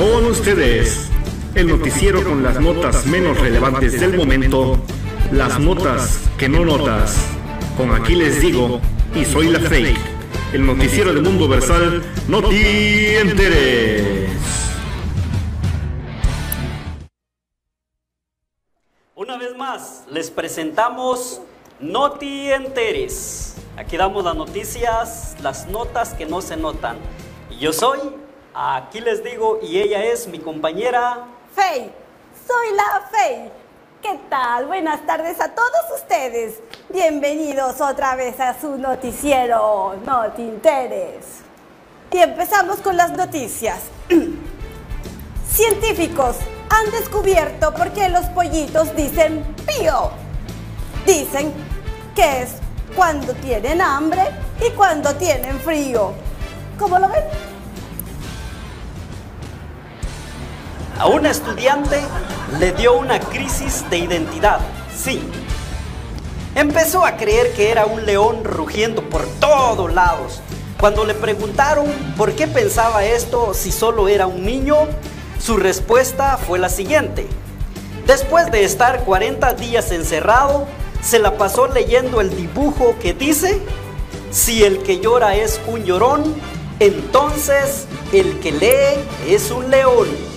Con ustedes, el noticiero con las notas menos relevantes del momento, las notas que no notas. Con aquí les digo, y soy la fake, el noticiero del mundo versal, no te enteres. Una vez más, les presentamos Noti Enteres. Aquí damos las noticias, las notas que no se notan. Y yo soy, aquí les digo, y ella es mi compañera. Fey, soy la Fey. ¿Qué tal? Buenas tardes a todos ustedes. Bienvenidos otra vez a su noticiero, Noti Interes. Y empezamos con las noticias. Científicos han descubierto por qué los pollitos dicen pío. Dicen que es cuando tienen hambre y cuando tienen frío. ¿Cómo lo ven? A una estudiante le dio una crisis de identidad. Sí. Empezó a creer que era un león rugiendo por todos lados. Cuando le preguntaron por qué pensaba esto si solo era un niño, su respuesta fue la siguiente. Después de estar 40 días encerrado, se la pasó leyendo el dibujo que dice, si el que llora es un llorón, entonces el que lee es un león.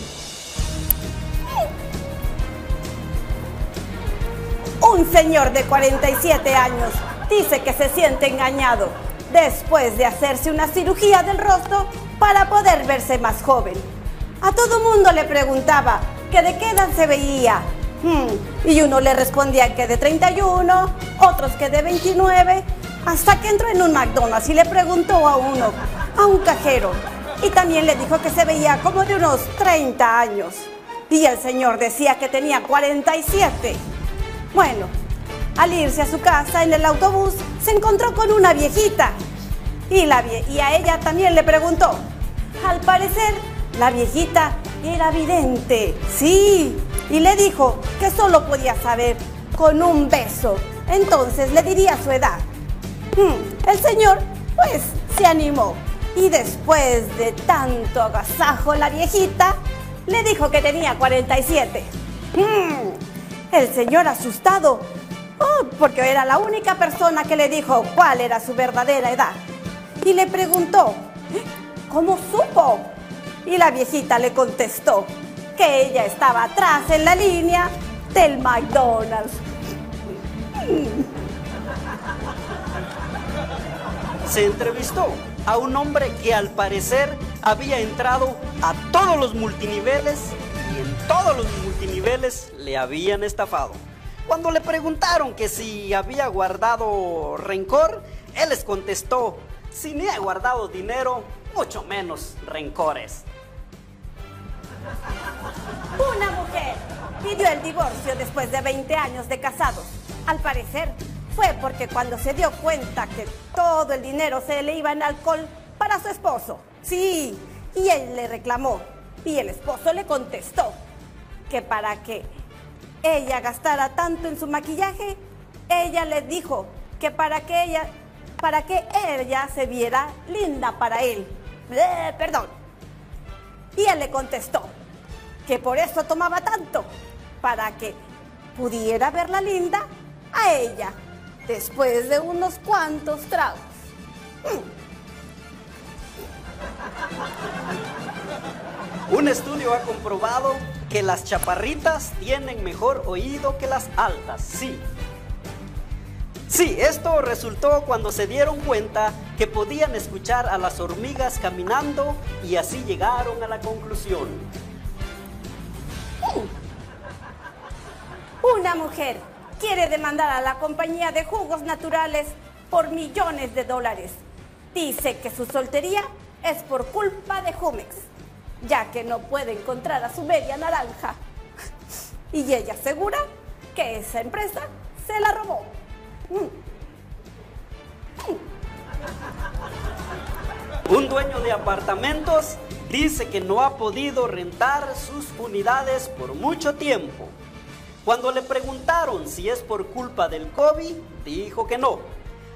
Un señor de 47 años dice que se siente engañado después de hacerse una cirugía del rostro para poder verse más joven. A todo mundo le preguntaba que de qué edad se veía. Hmm, Y uno le respondía que de 31, otros que de 29, hasta que entró en un McDonald's y le preguntó a uno, a un cajero, y también le dijo que se veía como de unos 30 años. Y el señor decía que tenía 47. Bueno, al irse a su casa en el autobús, se encontró con una viejita. Y, a ella también le preguntó. Al parecer, la viejita era vidente. Sí. Y le dijo que solo podía saber con un beso. Entonces le diría su edad. Hmm, El señor, pues, se animó. Y después de tanto agasajo, la viejita le dijo que tenía 47. Hmm, El señor asustado, oh, porque era la única persona que le dijo cuál era su verdadera edad. Y le preguntó, "¿Eh? ¿cómo supo? Y la viejita le contestó que ella estaba atrás en la línea del McDonald's. se entrevistó a un hombre que al parecer había entrado a todos los multiniveles todos los multiniveles le habían estafado. Cuando le preguntaron que si había guardado rencor, él les contestó, si ni he guardado dinero, mucho menos rencores. Una mujer pidió el divorcio después de 20 años de casados. Al parecer, fue porque cuando se dio cuenta que todo el dinero se le iba en alcohol para su esposo. Sí, y él le reclamó. Y el esposo le contestó que para que ella gastara tanto en su maquillaje, ella le dijo que para que ella, para que ella se viera linda para él. Eh, perdón. Y él le contestó que por eso tomaba tanto, para que pudiera verla linda a ella después de unos cuantos tragos. Un estudio ha comprobado que las chaparritas tienen mejor oído que las altas, sí. Sí, esto resultó cuando se dieron cuenta que podían escuchar a las hormigas caminando y así llegaron a la conclusión. Una mujer quiere demandar a la compañía de jugos naturales por millones de dólares. dice que su soltería es por culpa de Jumex, ya que no puede encontrar a su media naranja. Y ella asegura que esa empresa se la robó. Un dueño de apartamentos dice que no ha podido rentar sus unidades por mucho tiempo. Cuando le preguntaron si es por culpa del COVID, dijo que no.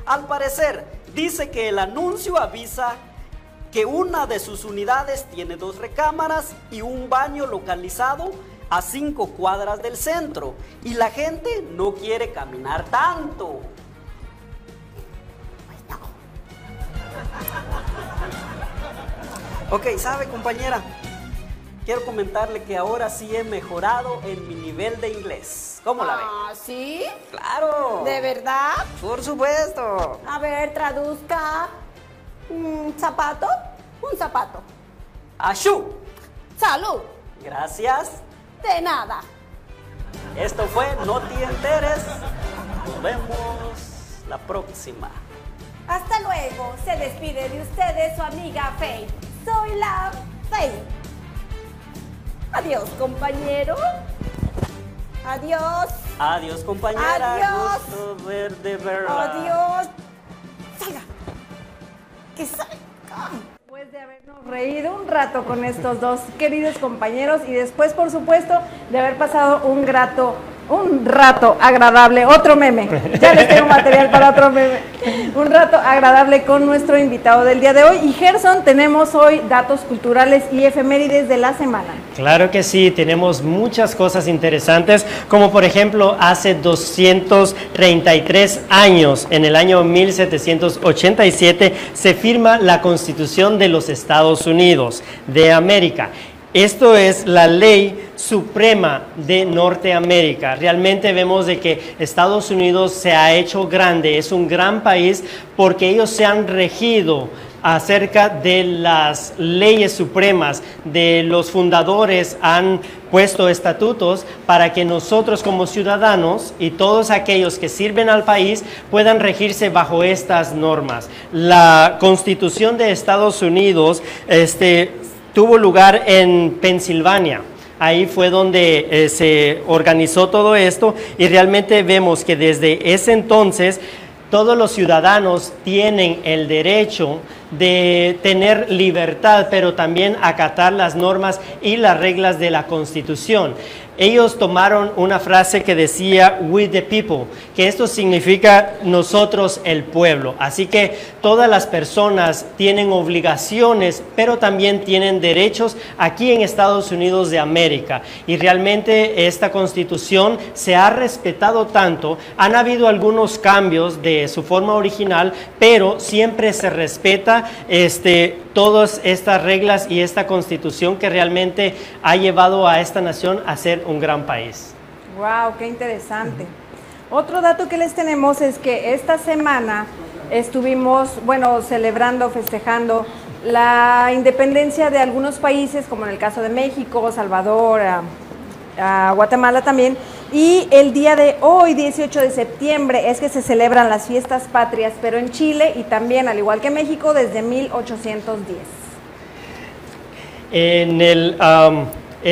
Al parecer, dice que el anuncio avisa que una de sus unidades tiene dos recámaras y un baño localizado a cinco cuadras del centro y la gente no quiere caminar tanto. Ok, ¿sabe compañera? Quiero comentarle que ahora sí he mejorado en mi nivel de inglés. ¿Cómo la ve? Ah, ¿sí? Claro. ¿De verdad? Por supuesto. A ver, traduzca. ¿Un zapato? Un zapato. Ashu. Salud. Gracias. De nada. Esto fue No te enteres. Nos vemos la próxima. Hasta luego. Se despide de ustedes su amiga Faye. Soy la Faye. Adiós, compañero. Adiós. Adiós, compañera. Adiós. Gusto. Adiós. Salga. Que. Después de habernos reído un rato con estos dos queridos compañeros y después, por supuesto, de haber pasado un grato, un rato agradable, otro meme, ya les tengo material para otro meme, un rato agradable con nuestro invitado del día de hoy. Y Gerson, tenemos hoy datos culturales y efemérides de la semana. Claro que sí, tenemos muchas cosas interesantes, como por ejemplo hace 233 años, en el año 1787, se firma la Constitución de los Estados Unidos de América. Esto es la ley suprema de Norteamérica. Realmente vemos de que Estados Unidos se ha hecho grande, es un gran país porque ellos se han regido acerca de las leyes supremas, de los fundadores han puesto estatutos para que nosotros como ciudadanos y todos aquellos que sirven al país puedan regirse bajo estas normas. La Constitución de Estados Unidos este, tuvo lugar en Pensilvania. Ahí fue donde eh, se organizó todo esto y realmente vemos que desde ese entonces todos los ciudadanos tienen el derecho de tener libertad, pero también acatar las normas y las reglas de la Constitución. Ellos tomaron una frase que decía we the people, que esto significa nosotros el pueblo. Así que todas las personas tienen obligaciones, pero también tienen derechos aquí en Estados Unidos de América. Y realmente esta constitución se ha respetado tanto. Han habido algunos cambios de su forma original, pero siempre se respeta este, todas estas reglas y esta constitución que realmente ha llevado a esta nación a ser un gran país. Wow, qué interesante. Otro dato que les tenemos es que esta semana estuvimos, bueno, celebrando, festejando la independencia de algunos países, como en el caso de México, Salvador, Guatemala también. Y el día de hoy, 18 de septiembre, es que se celebran las fiestas patrias, pero en Chile y también, al igual que México, desde 1810. En el,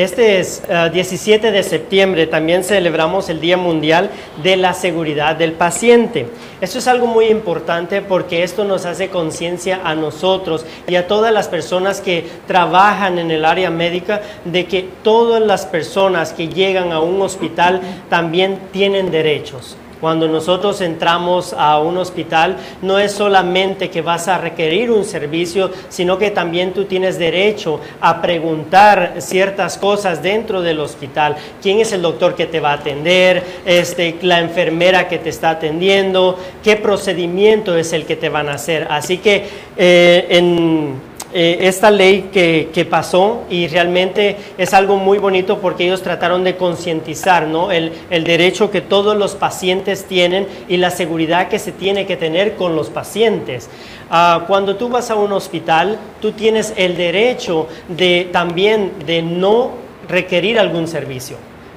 este es uh, 17 de septiembre, también celebramos el Día Mundial de la Seguridad del Paciente. Esto es algo muy importante porque esto nos hace conciencia a nosotros y a todas las personas que trabajan en el área médica de que todas las personas que llegan a un hospital también tienen derechos. Cuando nosotros entramos a un hospital, no es solamente que vas a requerir un servicio, sino que también tú tienes derecho a preguntar ciertas cosas dentro del hospital. ¿Quién es el doctor que te va a atender? Este, la enfermera que te está atendiendo, qué procedimiento es el que te van a hacer. Así que eh, en eh, esta ley que, que, pasó y realmente es algo muy bonito porque ellos trataron de concientizar ¿no? el, el, derecho que todos los pacientes tienen y la seguridad que se tiene que tener con los pacientes. Uh, cuando tú vas a un hospital, tú tienes el derecho de también de no requerir algún servicio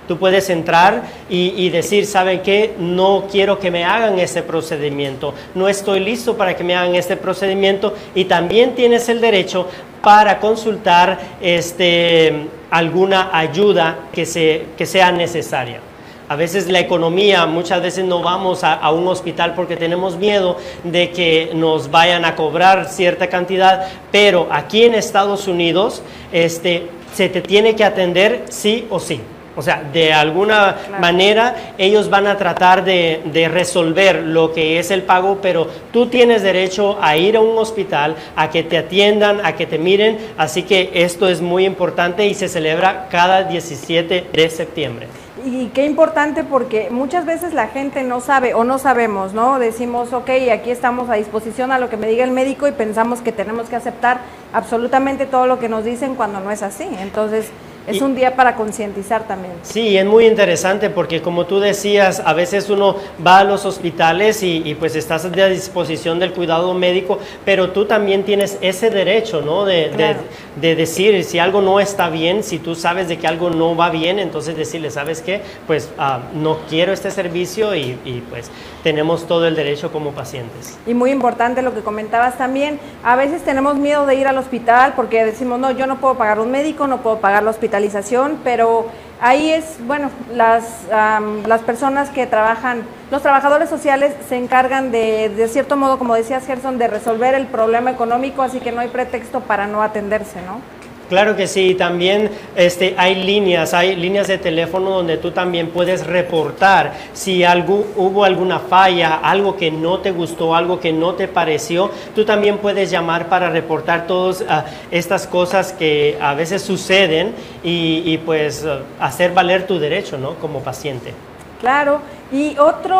Tú puedes entrar y, decir, ¿saben qué? No quiero que me hagan ese procedimiento, no estoy listo para que me hagan este procedimiento y también tienes el derecho para consultar este, alguna ayuda que, se, que sea necesaria. A veces la economía, muchas veces no vamos a, a, un hospital porque tenemos miedo de que nos vayan a cobrar cierta cantidad, pero aquí en Estados Unidos este, se te tiene que atender sí o sí. O sea, de alguna claro. manera ellos van a tratar de, de, resolver lo que es el pago, pero tú tienes derecho a ir a un hospital, a que te atiendan, a que te miren. Así que esto es muy importante y se celebra cada 17 de septiembre. Y qué importante porque muchas veces la gente no sabe o no sabemos, ¿no? Decimos, ok, aquí estamos a disposición a lo que me diga el médico y pensamos que tenemos que aceptar absolutamente todo lo que nos dicen cuando no es así. Entonces, es y, un día para concientizar también. Sí, es muy interesante porque como tú decías, a veces uno va a los hospitales y, y, pues estás a disposición del cuidado médico, pero tú también tienes ese derecho, ¿no? De, claro. de, de, decir si algo no está bien, si tú sabes de que algo no va bien, entonces decirle, ¿sabes qué? Pues uh, no quiero este servicio y, y pues tenemos todo el derecho como pacientes. Y muy importante lo que comentabas también, a veces tenemos miedo de ir al hospital porque decimos, no, yo no puedo pagar un médico, no puedo pagar la hospitalización, pero ahí es, bueno, las, um, las personas que trabajan, los trabajadores sociales se encargan de, de cierto modo, como decías Gerson, de resolver el problema económico, así que no hay pretexto para no atenderse, ¿no? Claro que sí, también este, hay líneas, hay líneas de teléfono donde tú también puedes reportar si algo, hubo alguna falla, algo que no te gustó, algo que no te pareció, tú también puedes llamar para reportar todas uh, estas cosas que a veces suceden y, pues uh, hacer valer tu derecho ¿no? como paciente. Claro, y otro,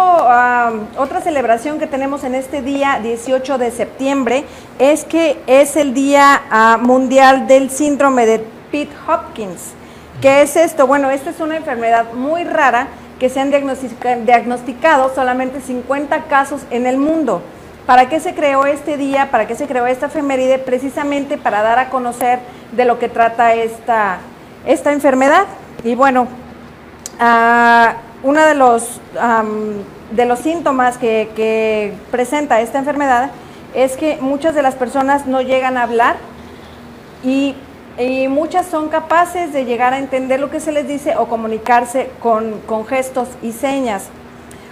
otra celebración que tenemos en este día 18 de septiembre es que es el Día uh, Mundial del Síndrome de Pitt Hopkins. ¿Qué es esto? Bueno, esta es una enfermedad muy rara que se han diagnosticado solamente 50 casos en el mundo. ¿Para qué se creó este día? ¿Para qué se creó esta efeméride? Precisamente para dar a conocer de lo que trata esta, esta enfermedad. Y bueno, uh, uno de los, de los síntomas que, que, presenta esta enfermedad es que muchas de las personas no llegan a hablar y, y, muchas son capaces de llegar a entender lo que se les dice o comunicarse con, con gestos y señas.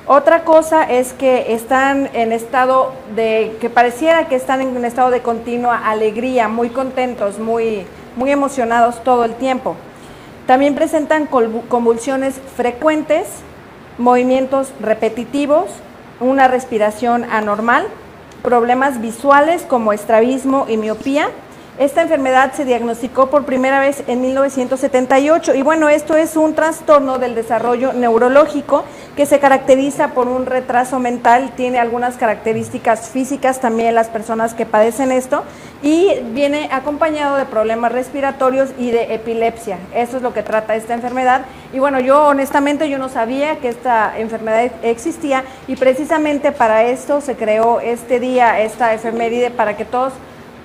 Otra cosa es que están en estado de, que pareciera que están en un estado de continua alegría, muy contentos, muy, muy emocionados todo el tiempo. También presentan convulsiones frecuentes, movimientos repetitivos, una respiración anormal, problemas visuales como estrabismo y miopía. Esta enfermedad se diagnosticó por primera vez en 1978 y bueno, esto es un trastorno del desarrollo neurológico que se caracteriza por un retraso mental, tiene algunas características físicas también las personas que padecen esto y viene acompañado de problemas respiratorios y de epilepsia. Eso es lo que trata esta enfermedad. Y bueno, yo honestamente yo no sabía que esta enfermedad existía y precisamente para esto se creó este día, esta efeméride, para que todos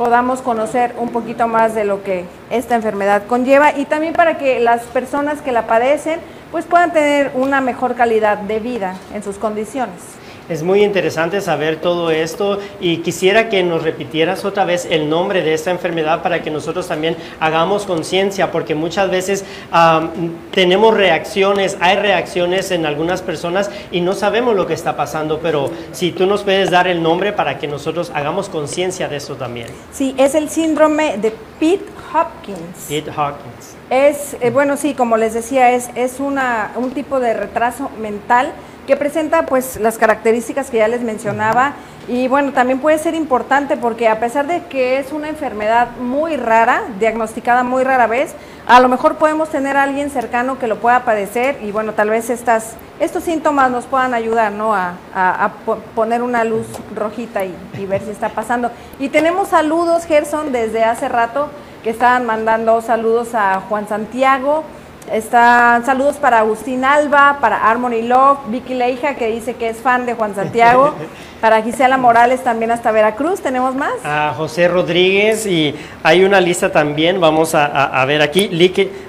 podamos conocer un poquito más de lo que esta enfermedad conlleva y también para que las personas que la padecen pues puedan tener una mejor calidad de vida en sus condiciones. Es muy interesante saber todo esto y quisiera que nos repitieras otra vez el nombre de esta enfermedad para que nosotros también hagamos conciencia, porque muchas veces um, tenemos reacciones, hay reacciones en algunas personas y no sabemos lo que está pasando, pero si tú nos puedes dar el nombre para que nosotros hagamos conciencia de eso también. Sí, es el síndrome de Pitt Hopkins. Pitt Hopkins. Es, eh, bueno, sí, como les decía, es, es una, un tipo de retraso mental que presenta pues las características que ya les mencionaba y bueno, también puede ser importante porque a pesar de que es una enfermedad muy rara, diagnosticada muy rara vez, a lo mejor podemos tener a alguien cercano que lo pueda padecer y bueno, tal vez estas, estos síntomas nos puedan ayudar ¿no? a, a, poner una luz rojita y, y ver si está pasando. Y tenemos saludos, Gerson, desde hace rato que estaban mandando saludos a Juan Santiago, Están saludos para Agustín Alba, para Harmony Love, Vicky Leija, que dice que es fan de Juan Santiago, para Gisela Morales también hasta Veracruz. ¿Tenemos más? A José Rodríguez y hay una lista también, vamos a, ver aquí,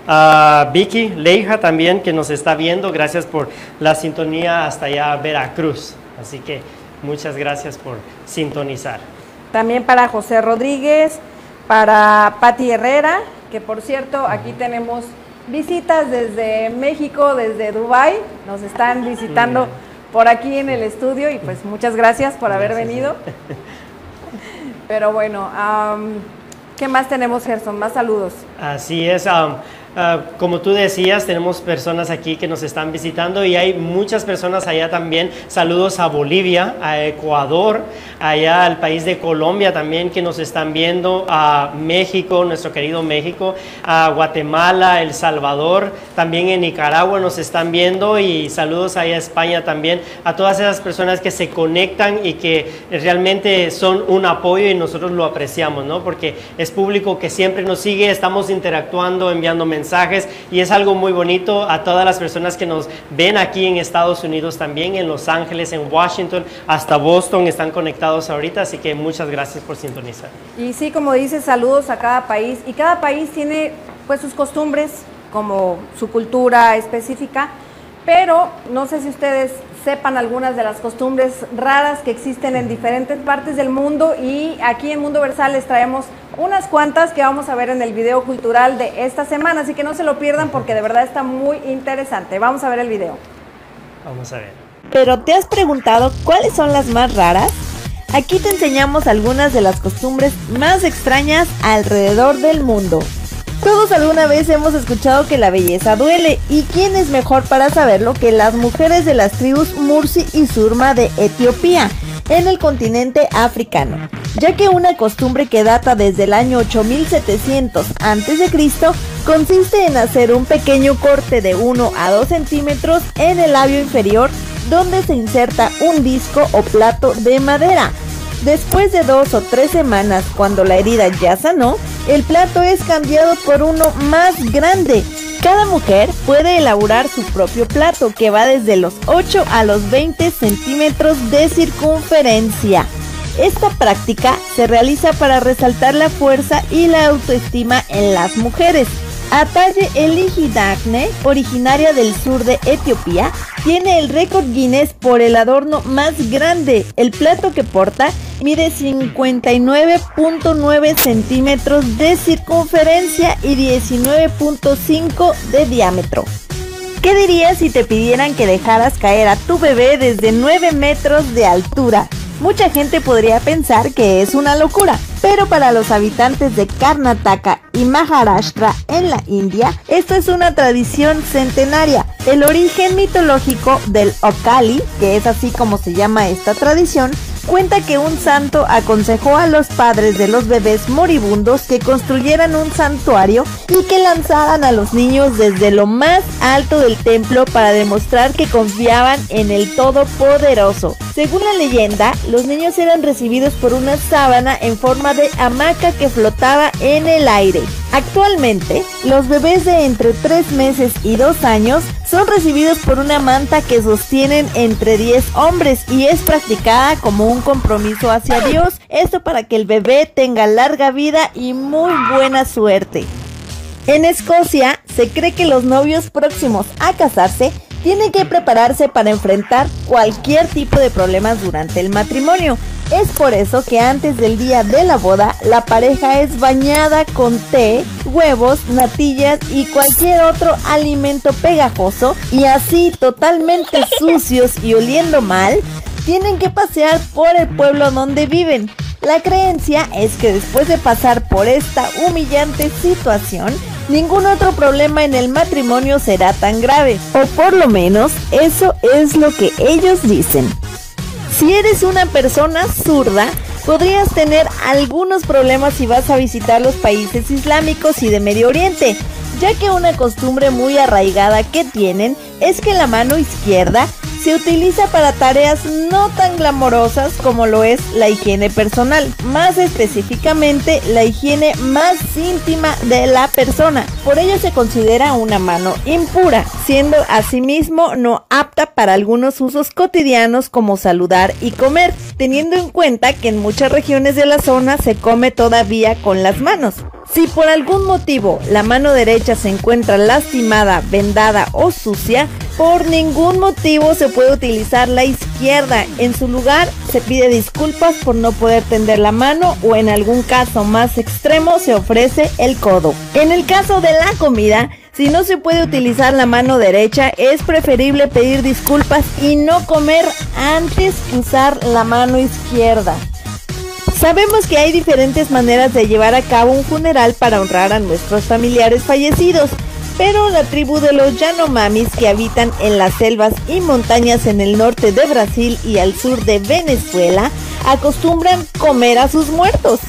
a Vicky Leija también que nos está viendo, gracias por la sintonía hasta allá Veracruz. Así que muchas gracias por sintonizar. También para José Rodríguez, para Patti Herrera, que por cierto aquí tenemos visitas desde México, desde Dubai, nos están visitando por aquí en el estudio y pues muchas gracias por haber venido. Pero bueno, ¿qué más tenemos, Gerson? Más saludos. Así es. Ah, como tú decías, tenemos personas aquí que nos están visitando y hay muchas personas allá también. Saludos a Bolivia, a Ecuador, allá al país de Colombia también que nos están viendo, a México, nuestro querido México, a Guatemala, El Salvador, también en Nicaragua nos están viendo y saludos allá a España también, a todas esas personas que se conectan y que realmente son un apoyo y nosotros lo apreciamos, ¿no? Porque es público que siempre nos sigue, estamos interactuando, enviando mensajes mensajes y es algo muy bonito a todas las personas que nos ven aquí en Estados Unidos también, en Los Ángeles, en Washington, hasta Boston están conectados ahorita, así que muchas gracias por sintonizar. Y sí, como dice, saludos a cada país y cada país tiene pues sus costumbres como su cultura específica, pero no sé si ustedes sepan algunas de las costumbres raras que existen en diferentes partes del mundo y aquí en Mundo Versal les traemos unas cuantas que vamos a ver en el video cultural de esta semana, así que no se lo pierdan porque de verdad está muy interesante. Vamos a ver el video. Vamos a ver. Pero ¿te has preguntado cuáles son las más raras? Aquí te enseñamos algunas de las costumbres más extrañas alrededor del mundo. Todos alguna vez hemos escuchado que la belleza duele, y quién es mejor para saberlo que las mujeres de las tribus Mursi y Surma de Etiopía, en el continente africano, ya que una costumbre que data desde el año 8700 a.C. consiste en hacer un pequeño corte de 1 a 2 centímetros en el labio inferior donde se inserta un disco o plato de madera. Después de dos o tres semanas, cuando la herida ya sanó, el plato es cambiado por uno más grande. Cada mujer puede elaborar su propio plato que va desde los 8 a los 20 centímetros de circunferencia. Esta práctica se realiza para resaltar la fuerza y la autoestima en las mujeres. Atalle Eligidagne, originaria del sur de Etiopía, tiene el récord Guinness por el adorno más grande. El plato que porta mide 59.9 centímetros de circunferencia y 19.5 de diámetro. ¿Qué dirías si te pidieran que dejaras caer a tu bebé desde 9 metros de altura? Mucha gente podría pensar que es una locura, pero para los habitantes de Karnataka y Maharashtra en la India, esto es una tradición centenaria. El origen mitológico del Okali, que es así como se llama esta tradición, cuenta que un santo aconsejó a los padres de los bebés moribundos que construyeran un santuario y que lanzaran a los niños desde lo más alto del templo para demostrar que confiaban en el Todopoderoso. Según la leyenda, los niños eran recibidos por una sábana en forma de hamaca que flotaba en el aire. Actualmente, los bebés de entre 3 meses y 2 años son recibidos por una manta que sostienen entre 10 hombres y es practicada como un compromiso hacia Dios, esto para que el bebé tenga larga vida y muy buena suerte. En Escocia se cree que los novios próximos a casarse tienen que prepararse para enfrentar cualquier tipo de problemas durante el matrimonio. Es por eso que antes del día de la boda, la pareja es bañada con té, huevos, natillas y cualquier otro alimento pegajoso y así totalmente sucios y oliendo mal, tienen que pasear por el pueblo donde viven. La creencia es que después de pasar por esta humillante situación, ningún otro problema en el matrimonio será tan grave, o por lo menos eso es lo que ellos dicen. Si eres una persona zurda, podrías tener algunos problemas si vas a visitar los países islámicos y de Medio Oriente, ya que una costumbre muy arraigada que tienen es que la mano izquierda se utiliza para tareas no tan glamorosas como lo es la higiene personal, más específicamente la higiene más íntima de la persona. Por ello se considera una mano impura, siendo asimismo no apta para algunos usos cotidianos como saludar y comer, teniendo en cuenta que en muchas regiones de la zona se come todavía con las manos. Si por algún motivo la mano derecha se encuentra lastimada, vendada o sucia, por ningún motivo se puede utilizar la izquierda. En su lugar se pide disculpas por no poder tender la mano o en algún caso más extremo se ofrece el codo. En el caso de la comida, si no se puede utilizar la mano derecha, es preferible pedir disculpas y no comer antes que usar la mano izquierda. Sabemos que hay diferentes maneras de llevar a cabo un funeral para honrar a nuestros familiares fallecidos, pero la tribu de los Yanomamis que habitan en las selvas y montañas en el norte de Brasil y al sur de Venezuela acostumbran comer a sus muertos.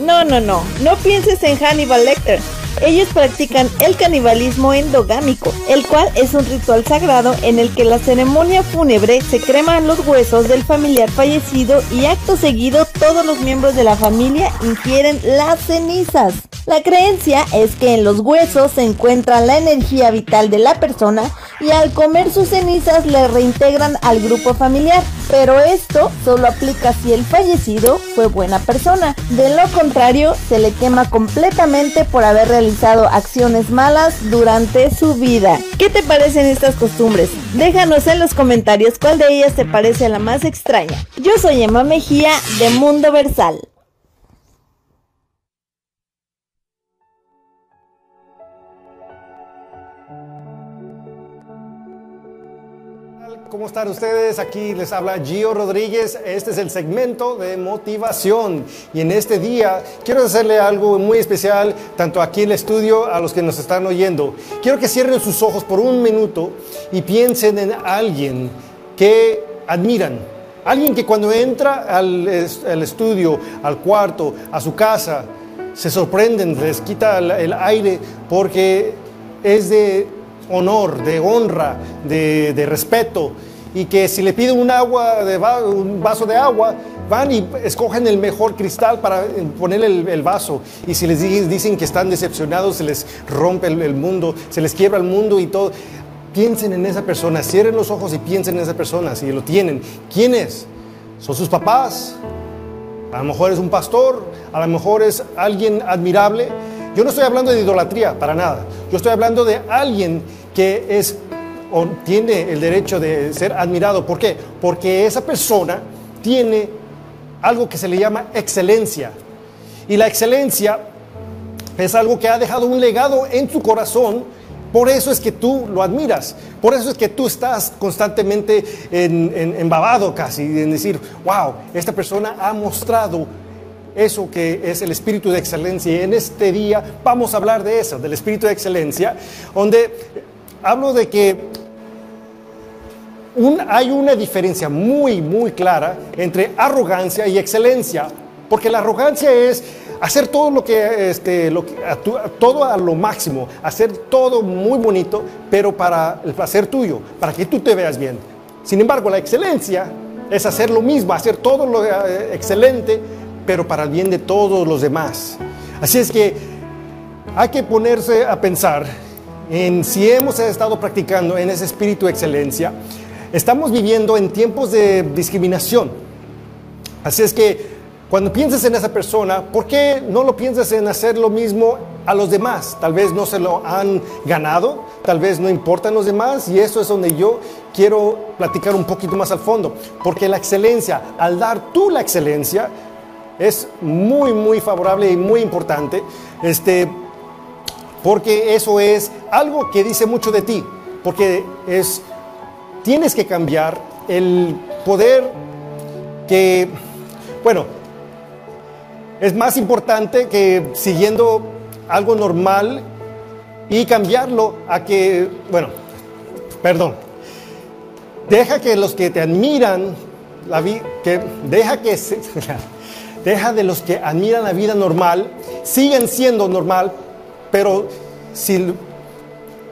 No, no, no, no pienses en Hannibal Lecter. Ellos practican el canibalismo endogámico, el cual es un ritual sagrado en el que la ceremonia fúnebre se creman los huesos del familiar fallecido y acto seguido todos los miembros de la familia ingieren las cenizas. La creencia es que en los huesos se encuentra la energía vital de la persona y al comer sus cenizas le reintegran al grupo familiar. Pero esto solo aplica si el fallecido fue buena persona. De lo contrario, se le quema completamente por haber realizado acciones malas durante su vida. ¿Qué te parecen estas costumbres? Déjanos en los comentarios cuál de ellas te parece la más extraña. Yo soy Emma Mejía de Mundo Versal. ¿Cómo están ustedes? Aquí les habla Gio Rodríguez. Este es el segmento de motivación. Y en este día quiero hacerle algo muy especial, tanto aquí en el estudio a los que nos están oyendo. Quiero que cierren sus ojos por un minuto y piensen en alguien que admiran. Alguien que cuando entra al, al estudio, al cuarto, a su casa, se sorprenden, les quita el, el aire porque es de honor, de honra, de, respeto. Y que si le piden un, agua un vaso de agua, van y escogen el mejor cristal para ponerle el, el vaso. Y si les dicen que están decepcionados, se les rompe el, el mundo, se les quiebra el mundo y todo. Piensen en esa persona, cierren los ojos y piensen en esa persona, si lo tienen. ¿Quién es? ¿Son sus papás? A lo mejor es un pastor, a lo mejor es alguien admirable. Yo no estoy hablando de idolatría, para nada. Yo estoy hablando de alguien que es o tiene el derecho de ser admirado. ¿Por qué? Porque esa persona tiene algo que se le llama excelencia. Y la excelencia es algo que ha dejado un legado en tu corazón. Por eso es que tú lo admiras. Por eso es que tú estás constantemente en, embabado casi en decir, wow, esta persona ha mostrado eso que es el espíritu de excelencia. Y en este día vamos a hablar de eso, del espíritu de excelencia, donde hablo de que hay una diferencia muy, muy clara entre arrogancia y excelencia, porque la arrogancia es hacer todo lo que, este, todo a lo máximo, hacer todo muy bonito, pero para el placer tuyo, para que tú te veas bien. Sin embargo, la excelencia es hacer lo mismo, hacer todo lo eh, excelente, pero para el bien de todos los demás. Así es que hay que ponerse a pensar en si hemos estado practicando en ese espíritu de excelencia, estamos viviendo en tiempos de discriminación. Así es que cuando pienses en esa persona, ¿por qué no lo piensas en hacer lo mismo a los demás? Tal vez no se lo han ganado, tal vez no importan los demás y eso es donde yo quiero platicar un poquito más al fondo. Porque la excelencia, al dar tú la excelencia, es muy, muy favorable y muy importante. Este, porque eso es algo que dice mucho de ti, porque es, tienes que cambiar el poder que, bueno, es más importante que siguiendo algo normal y cambiarlo a que, bueno, perdón, deja que los que te admiran, la vida, que deja que se, deja de los que admiran la vida normal, siguen siendo normal, pero si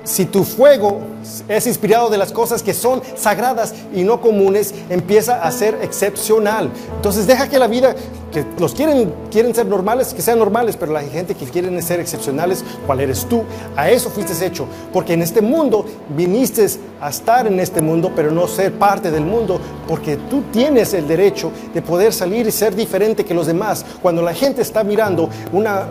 si tu fuego es inspirado de las cosas que son sagradas y no comunes, empieza a ser excepcional. Entonces deja que la vida, que los quieren, quieren ser normales, que sean normales, pero la gente que quieren ser excepcionales, ¿cuál eres tú? A eso fuiste hecho, porque en este mundo viniste a estar en este mundo, pero no ser parte del mundo, porque tú tienes el derecho de poder salir y ser diferente que los demás. Cuando la gente está mirando, una,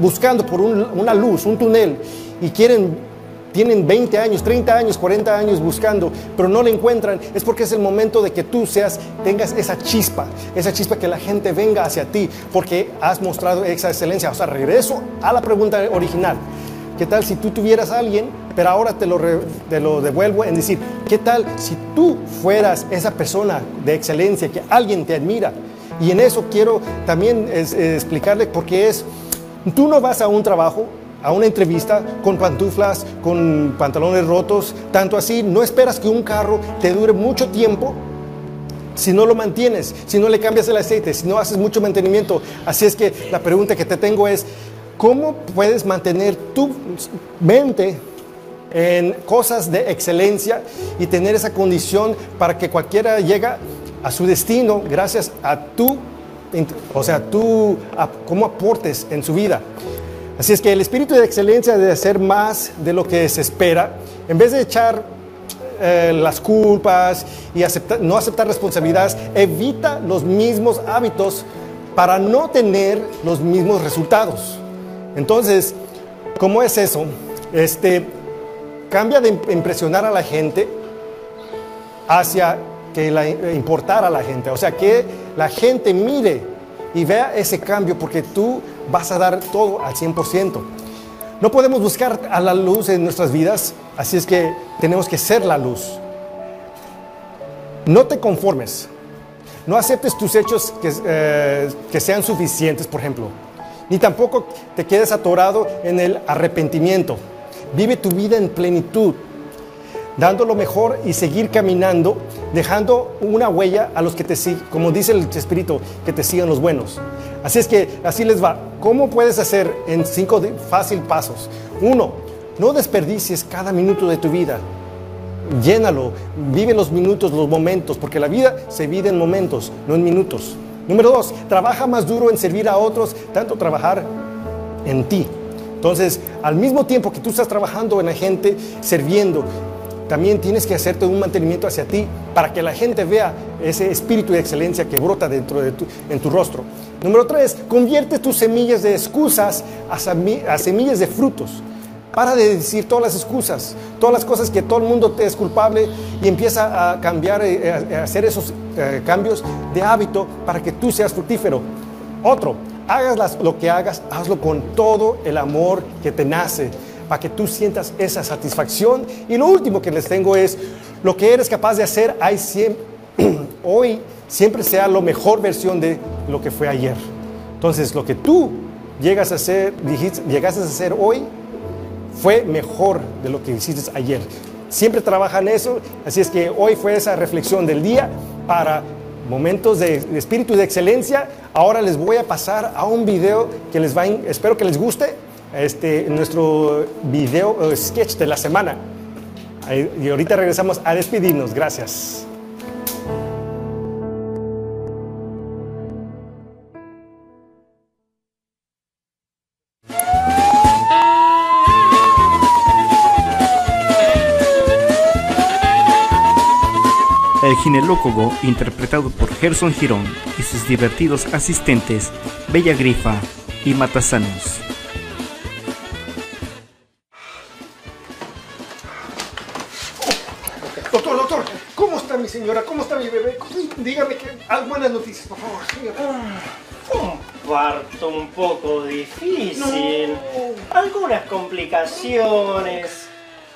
buscando por una luz, un túnel, y quieren tienen 20 años, 30 años, 40 años buscando, pero no la encuentran, es porque es el momento de que tú seas, tengas esa chispa, esa chispa que la gente venga hacia ti, porque has mostrado esa excelencia. O sea, regreso a la pregunta original. ¿Qué tal si tú tuvieras a alguien, pero ahora te lo, te lo devuelvo en decir, ¿qué tal si tú fueras esa persona de excelencia, que alguien te admira? Y en eso quiero también explicarle por qué es, tú no vas a un trabajo a una entrevista con pantuflas, con pantalones rotos, tanto así, no esperas que un carro te dure mucho tiempo si no lo mantienes, si no le cambias el aceite, si no haces mucho mantenimiento. Así es que la pregunta que te tengo es, ¿cómo puedes mantener tu mente en cosas de excelencia y tener esa condición para que cualquiera llegue a su destino gracias a tu, o sea, tú, cómo aportes en su vida? Así es que el espíritu de excelencia debe hacer más de lo que se espera. En vez de echar eh, las culpas y no aceptar responsabilidades, evita los mismos hábitos para no tener los mismos resultados. Entonces, ¿cómo es eso? Este, cambia de impresionar a la gente hacia que la, importar a la gente. O sea, que la gente mire y vea ese cambio porque tú vas a dar todo al 100%. No podemos buscar a la luz en nuestras vidas, así es que tenemos que ser la luz. No te conformes, no aceptes tus hechos que, eh, que sean suficientes, por ejemplo, ni tampoco te quedes atorado en el arrepentimiento. Vive tu vida en plenitud, dando lo mejor y seguir caminando, dejando una huella a los que te siguen, como dice el Espíritu, que te sigan los buenos. Así es que así les va. ¿Cómo puedes hacer en cinco fácil pasos? Uno, no desperdicies cada minuto de tu vida. Llénalo, vive los minutos, los momentos, porque la vida se vive en momentos, no en minutos. Número dos, trabaja más duro en servir a otros, tanto trabajar en ti. Entonces, al mismo tiempo que tú estás trabajando en la gente, sirviendo, también tienes que hacerte un mantenimiento hacia ti para que la gente vea ese espíritu de excelencia que brota dentro de tu, en tu rostro. Número tres, convierte tus semillas de excusas a, semillas de frutos. Para de decir todas las excusas, todas las cosas que todo el mundo te es culpable y empieza a cambiar, eh, a hacer esos eh, cambios de hábito para que tú seas fructífero. Otro, hagas lo que hagas, hazlo con todo el amor que te nace para que tú sientas esa satisfacción. Y lo último que les tengo es, lo que eres capaz de hacer hoy siempre sea la mejor versión de lo que fue ayer. Entonces, lo que tú llegas a hacer, dijiste, llegaste a hacer hoy fue mejor de lo que hiciste ayer. Siempre trabaja en eso, así es que hoy fue esa reflexión del día para momentos de, de, espíritu de excelencia. Ahora les voy a pasar a un video que les va, espero que les guste este, nuestro video eh, sketch de la semana. Y ahorita regresamos a despedirnos. Gracias. El ginelócogo, interpretado por Gerson Girón y sus divertidos asistentes Bella Grifa y Matasanos. Buenas noticias, por favor. Un parto un poco difícil. Algunas complicaciones.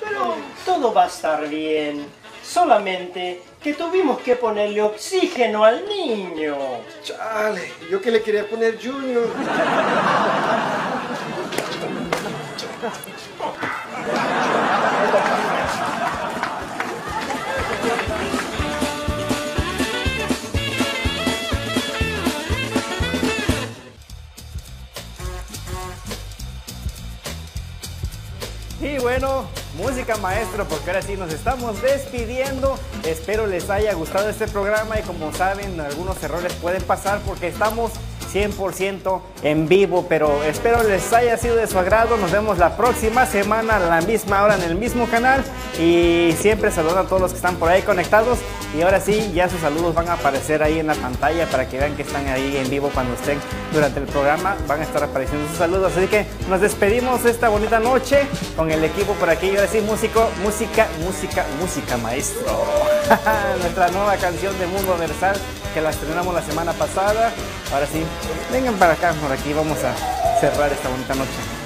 Pero todo va a estar bien. Solamente que tuvimos que ponerle oxígeno al niño. Chale, yo que le quería poner Junior. Bueno, música maestro, porque ahora sí nos estamos despidiendo. Espero les haya gustado este programa y como saben, algunos errores pueden pasar porque estamos 100% en vivo, pero espero les haya sido de su agrado. Nos vemos la próxima semana a la misma hora en el mismo canal y siempre saludo a todos los que están por ahí conectados. Y ahora sí, ya sus saludos van a aparecer ahí en la pantalla para que vean que están ahí en vivo cuando estén durante el programa. Van a estar apareciendo sus saludos. Así que nos despedimos esta bonita noche con el equipo por aquí. Y ahora sí, músico, música, música, música, maestro. Nuestra nueva canción de Mundo Universal que la estrenamos la semana pasada. Ahora sí, vengan para acá, por aquí vamos a cerrar esta bonita noche.